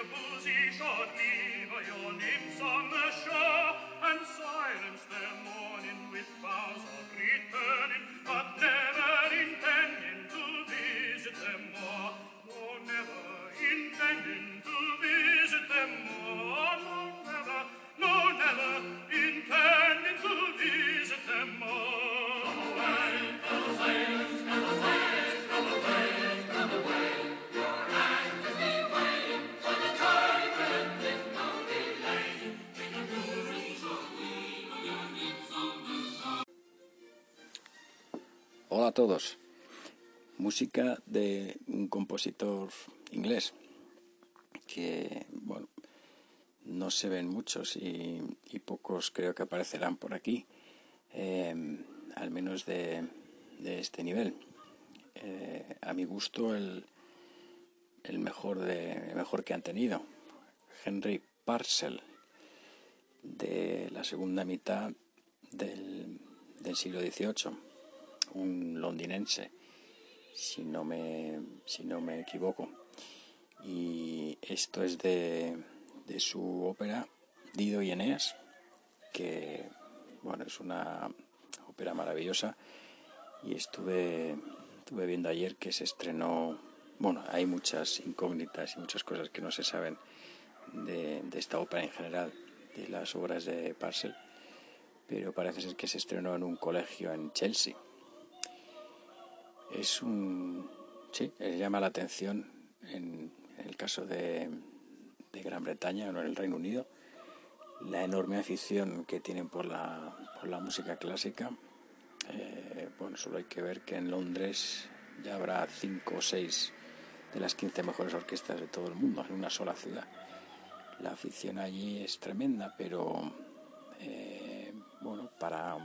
a boozy short me Hola a todos. Música de un compositor inglés que, bueno, no se ven muchos y, pocos creo que aparecerán por aquí, em, al menos de, este nivel. Eh, a mi gusto, el, el, mejor de, mejor que han tenido, Henry Parcel, de la segunda mitad del, del siglo XVIII un londinense, si no me, si no me equivoco. Y esto es de, de su ópera Dido y Eneas, que bueno, es una ópera maravillosa. Y estuve, estuve viendo ayer que se estrenó, bueno, hay muchas incógnitas y muchas cosas que no se saben de, de esta ópera en general, de las obras de Parcel, pero parece ser que se estrenó en un colegio en Chelsea es un. Sí, llama la atención en, el caso de, Gran Bretaña o en el Reino Unido la enorme afición que tienen por la, por la música clásica. Eh, bueno, solo hay que ver que en Londres ya habrá cinco o seis de las 15 mejores orquestas de todo el mundo en una sola ciudad. La afición allí es tremenda, pero eh, bueno, para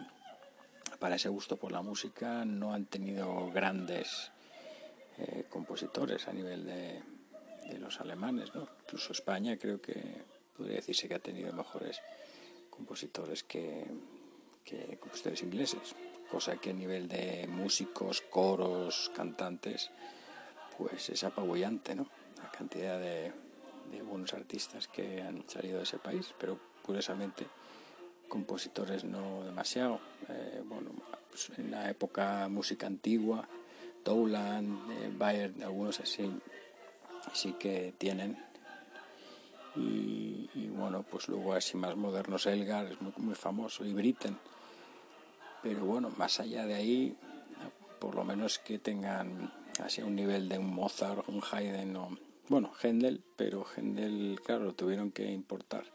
para ese gusto por la música no han tenido grandes eh, compositores a nivel de, los alemanes, ¿no? Incluso España creo que podría decirse que ha tenido mejores compositores que, compositores ingleses, cosa que a nivel de músicos, coros, cantantes, pues es apabullante, ¿no? La cantidad de, de buenos artistas que han salido de ese país, pero curiosamente compositores no demasiado. Eh, bueno, pues en la época música antigua, Dowland, eh, Bayer, algunos así, sí que tienen. Y, bueno, pues luego así más modernos, Elgar es muy, muy famoso, y Britten. Pero bueno, más allá de ahí, por lo menos que tengan así un nivel de un Mozart, un Haydn o, bueno, Händel, pero Händel, claro, tuvieron que importar.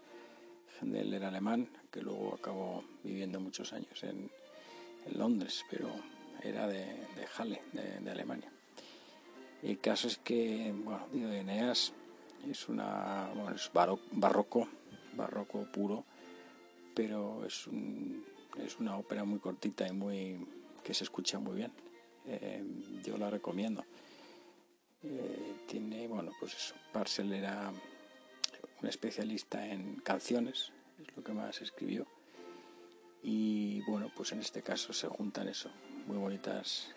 Händel era alemán, que luego acabó viviendo muchos años en, Londres, pero era de, de Halle, de, Alemania. el caso es que, bueno, digo, Eneas es una, bueno, es barroco, barroco puro, pero es, es una ópera muy cortita y muy que se escucha muy bien. Eh, yo la recomiendo. Eh, tiene, bueno, pues eso, Parcel era un especialista en canciones, es lo que más escribió. Y bueno, pues en este caso se juntan eso, muy bonitas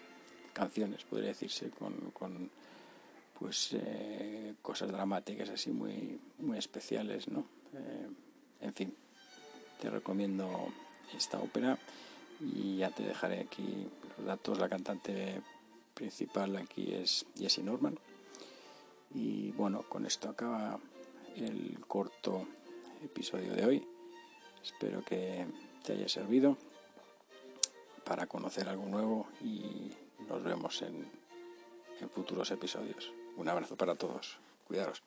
canciones, podría decirse, con, pues eh, cosas dramáticas así muy, muy especiales, ¿no? Eh, en fin, te recomiendo esta ópera y ya te dejaré aquí los datos. La cantante principal aquí es Jessie Norman. Y bueno, con esto acaba el corto episodio de hoy. Espero que te haya servido para conocer algo nuevo y nos vemos en, en futuros episodios. Un abrazo para todos. Cuidaros.